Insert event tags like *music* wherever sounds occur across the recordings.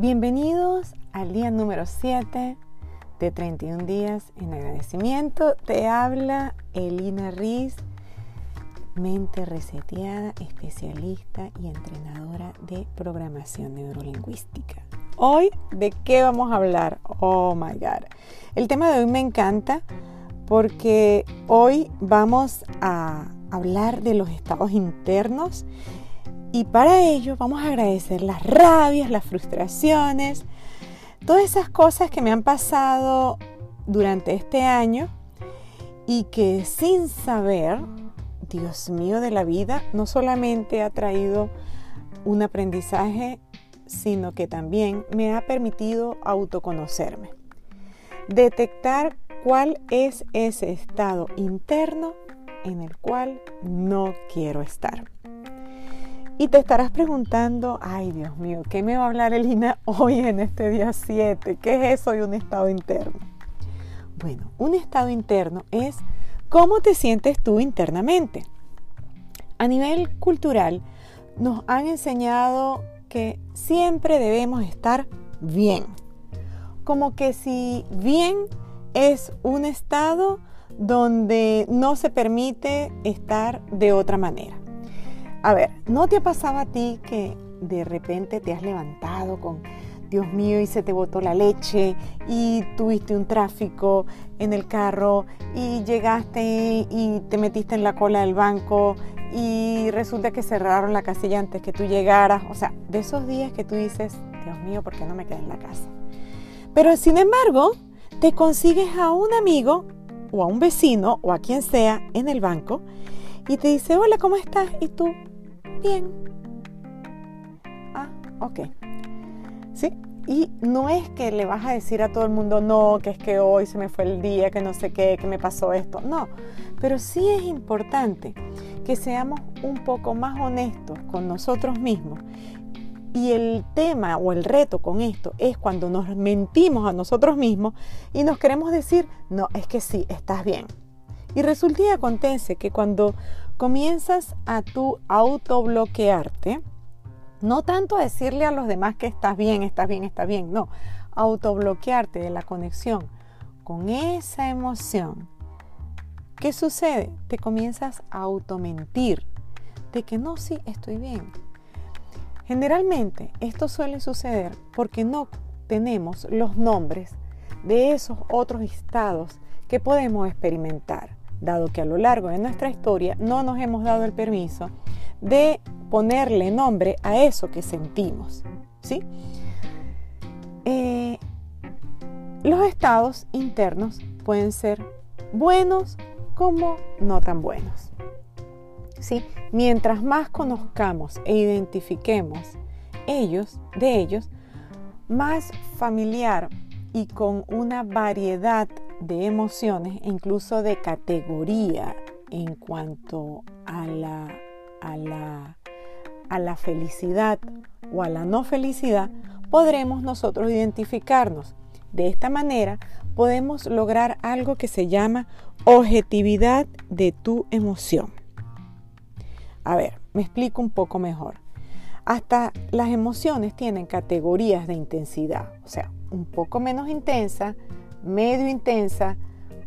Bienvenidos al día número 7 de 31 días en agradecimiento. Te habla Elina Riz, mente reseteada, especialista y entrenadora de programación neurolingüística. Hoy, ¿de qué vamos a hablar? Oh my God. El tema de hoy me encanta porque hoy vamos a hablar de los estados internos y para ello vamos a agradecer las rabias, las frustraciones, todas esas cosas que me han pasado durante este año y que sin saber, Dios mío de la vida, no solamente ha traído un aprendizaje, sino que también me ha permitido autoconocerme, detectar cuál es ese estado interno en el cual no quiero estar. Y te estarás preguntando, ay Dios mío, ¿qué me va a hablar Elina hoy en este día 7? ¿Qué es eso de un estado interno? Bueno, un estado interno es cómo te sientes tú internamente. A nivel cultural, nos han enseñado que siempre debemos estar bien. Como que si bien es un estado donde no se permite estar de otra manera. A ver, ¿no te ha pasado a ti que de repente te has levantado con, Dios mío, y se te botó la leche y tuviste un tráfico en el carro y llegaste y te metiste en la cola del banco y resulta que cerraron la casilla antes que tú llegaras? O sea, de esos días que tú dices, Dios mío, ¿por qué no me quedé en la casa? Pero sin embargo, te consigues a un amigo o a un vecino o a quien sea en el banco y te dice, hola, ¿cómo estás? Y tú, bien. Ah, ok. ¿Sí? Y no es que le vas a decir a todo el mundo, no, que es que hoy se me fue el día, que no sé qué, que me pasó esto. No, pero sí es importante que seamos un poco más honestos con nosotros mismos. Y el tema o el reto con esto es cuando nos mentimos a nosotros mismos y nos queremos decir, no, es que sí, estás bien. Y resulta y acontece que cuando comienzas a tu autobloquearte, no tanto a decirle a los demás que estás bien, estás bien, estás bien, no, autobloquearte de la conexión con esa emoción. ¿Qué sucede? Te comienzas a automentir de que no, sí, estoy bien. Generalmente esto suele suceder porque no tenemos los nombres de esos otros estados que podemos experimentar dado que a lo largo de nuestra historia no nos hemos dado el permiso de ponerle nombre a eso que sentimos. ¿sí? Eh, los estados internos pueden ser buenos como no tan buenos. ¿sí? Mientras más conozcamos e identifiquemos ellos, de ellos, más familiar y con una variedad de emociones e incluso de categoría en cuanto a la, a la, a la felicidad o a la no felicidad, podremos nosotros identificarnos. De esta manera podemos lograr algo que se llama objetividad de tu emoción. A ver, me explico un poco mejor. Hasta las emociones tienen categorías de intensidad, o sea, un poco menos intensa, medio intensa,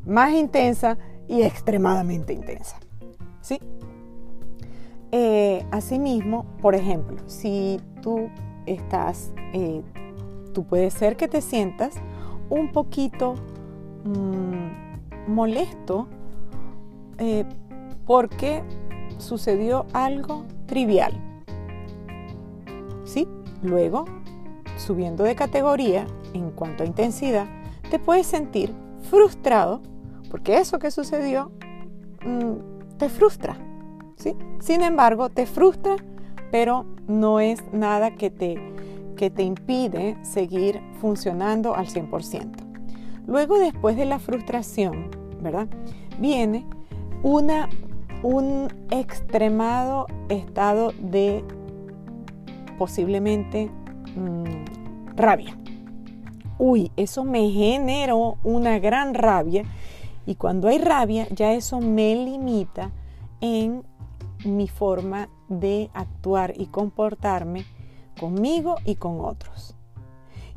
más intensa y extremadamente intensa. ¿Sí? Eh, asimismo, por ejemplo, si tú estás, eh, tú puedes ser que te sientas un poquito mm, molesto eh, porque sucedió algo trivial. ¿Sí? Luego, subiendo de categoría en cuanto a intensidad, te puedes sentir frustrado porque eso que sucedió mm, te frustra. ¿sí? Sin embargo, te frustra, pero no es nada que te, que te impide seguir funcionando al 100%. Luego, después de la frustración, ¿verdad? Viene una, un extremado estado de posiblemente mm, rabia uy, eso me generó una gran rabia y cuando hay rabia ya eso me limita en mi forma de actuar y comportarme conmigo y con otros.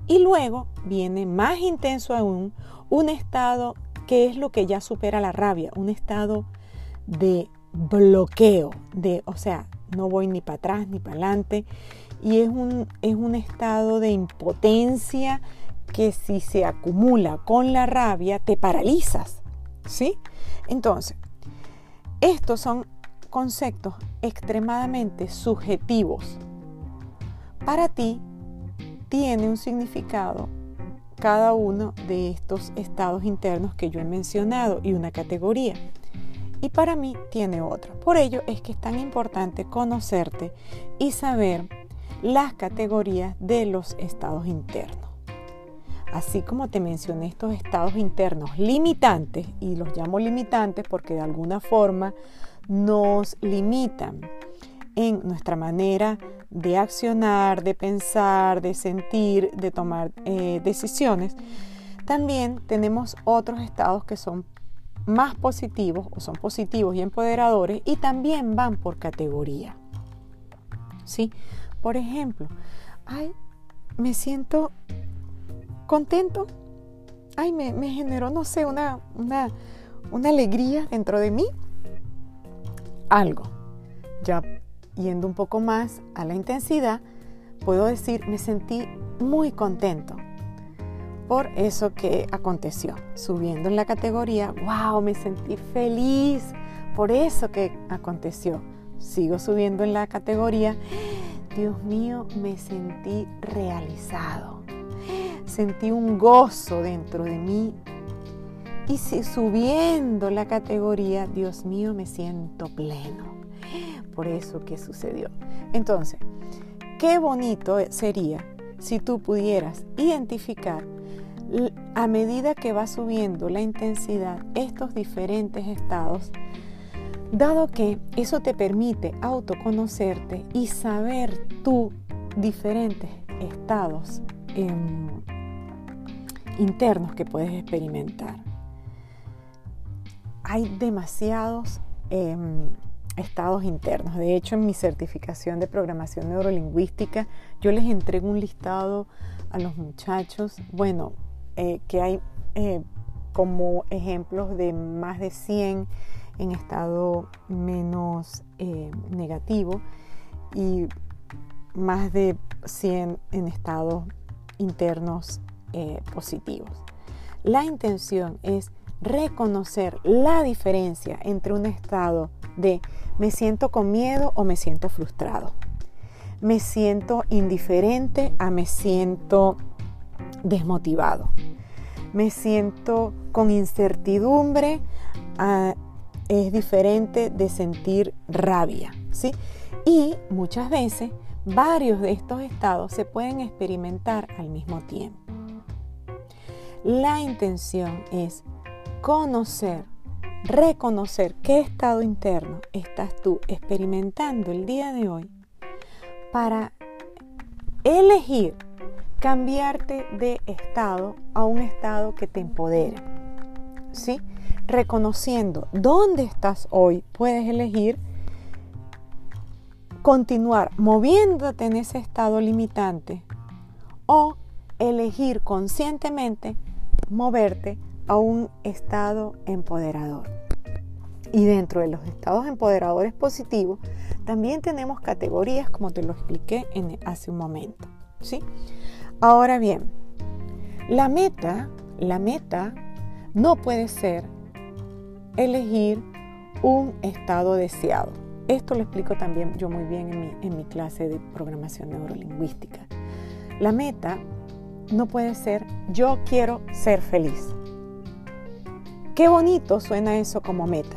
Y luego viene más intenso aún un estado que es lo que ya supera la rabia, un estado de bloqueo, de, o sea, no voy ni para atrás ni para adelante. Y es un, es un estado de impotencia que si se acumula con la rabia te paralizas. ¿Sí? Entonces, estos son conceptos extremadamente subjetivos. Para ti tiene un significado cada uno de estos estados internos que yo he mencionado y una categoría. Y para mí tiene otra. Por ello es que es tan importante conocerte y saber las categorías de los estados internos. Así como te mencioné estos estados internos limitantes, y los llamo limitantes porque de alguna forma nos limitan en nuestra manera de accionar, de pensar, de sentir, de tomar eh, decisiones, también tenemos otros estados que son más positivos o son positivos y empoderadores y también van por categoría. ¿Sí? Por ejemplo, ay, me siento contento, ay, me, generó, no sé, una, una, una alegría dentro de mí, algo. Ya yendo un poco más a la intensidad, puedo decir, me sentí muy contento por eso que aconteció. Subiendo en la categoría, wow, me sentí feliz por eso que aconteció. Sigo subiendo en la categoría, Dios mío, me sentí realizado. Sentí un gozo dentro de mí. Y subiendo la categoría, Dios mío, me siento pleno por eso que sucedió. Entonces, qué bonito sería si tú pudieras identificar a medida que va subiendo la intensidad estos diferentes estados, dado que eso te permite autoconocerte y saber tú diferentes estados internos que puedes experimentar. Hay demasiados em, estados internos. De hecho, en mi certificación de programación neurolingüística, yo les entrego un listado a los muchachos, bueno, eh, que hay eh, como ejemplos de más de 100 en estado menos eh, negativo y más de 100 en estados internos positivos. La intención es reconocer la diferencia entre un estado de me siento con miedo o me siento frustrado. Me siento indiferente a me siento desmotivado. Me siento con incertidumbre es diferente de sentir rabia, ¿sí? Y muchas veces varios de estos estados se pueden experimentar al mismo tiempo. La intención es conocer reconocer qué estado interno estás tú experimentando el día de hoy para elegir cambiarte de estado a un estado que te empodere. ¿Sí? Reconociendo dónde estás hoy, puedes elegir continuar moviéndote en ese estado limitante o elegir conscientemente moverte a un estado empoderador. Y dentro de los estados empoderadores positivos, también tenemos categorías como te lo expliqué en, hace un momento. ¿sí? Ahora bien, la meta, la meta no puede ser elegir un estado deseado. Esto lo explico también yo muy bien en mi, en mi clase de programación neurolingüística. La meta no puede ser yo quiero ser feliz. Qué bonito suena eso como meta,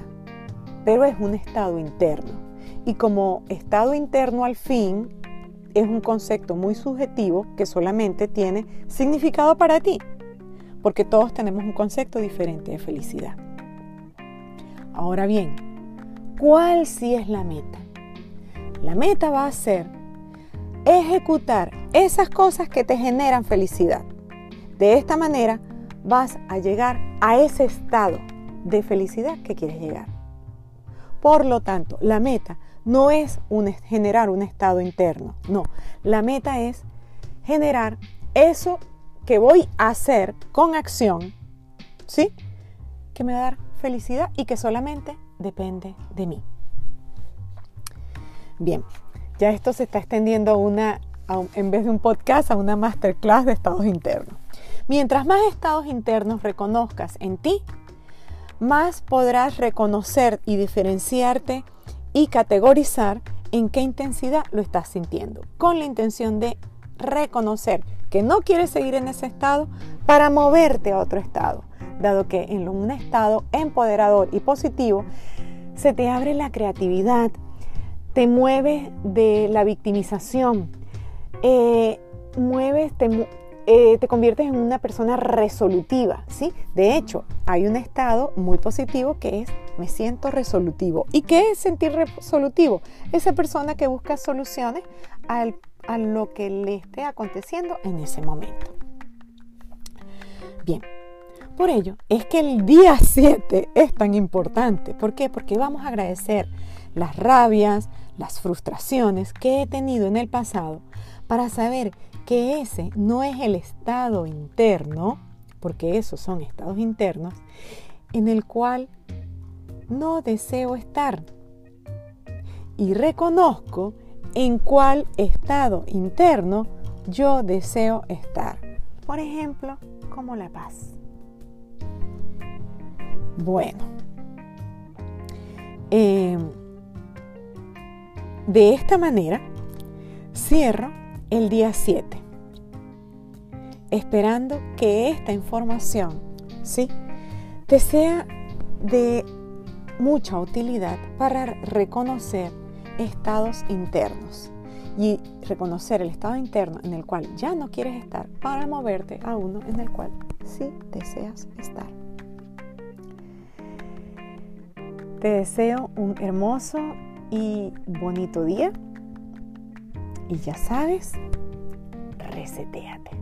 pero es un estado interno. Y como estado interno al fin es un concepto muy subjetivo que solamente tiene significado para ti, porque todos tenemos un concepto diferente de felicidad. Ahora bien, ¿cuál sí es la meta? La meta va a ser ejecutar esas cosas que te generan felicidad. De esta manera vas a llegar a ese estado de felicidad que quieres llegar. Por lo tanto, la meta no es generar un estado interno, no, la meta es generar eso que voy a hacer con acción, ¿sí? Que me va a dar felicidad y que solamente depende de mí. Bien, ya esto se está extendiendo una, en vez de un podcast, a una masterclass de estados internos. Mientras más estados internos reconozcas en ti, más podrás reconocer y diferenciarte y categorizar en qué intensidad lo estás sintiendo, con la intención de reconocer que no quieres seguir en ese estado para moverte a otro estado, dado que en un estado empoderador y positivo se te abre la creatividad, te mueves de la victimización, eh, mueves, te, eh, te conviertes en una persona resolutiva, ¿sí? De hecho, hay un estado muy positivo que es me siento resolutivo. ¿Y qué es sentir resolutivo? Esa persona que busca soluciones a lo que le esté aconteciendo en ese momento. Bien, por ello es que el día *laughs* 7 es tan importante. ¿Por qué? Porque vamos a agradecer las rabias, las frustraciones que he tenido en el pasado para saber que ese no es el estado interno, porque esos son estados internos, en el cual no deseo estar. Y reconozco en cuál estado interno yo deseo estar. Por ejemplo, como la paz. Bueno, em, de esta manera cierro el día 7, esperando que esta información ¿sí? te sea de mucha utilidad para reconocer estados internos y reconocer el estado interno en el cual ya no quieres estar para moverte a uno en el cual sí deseas estar. Te deseo un hermoso y bonito día y ya sabes, reseteate.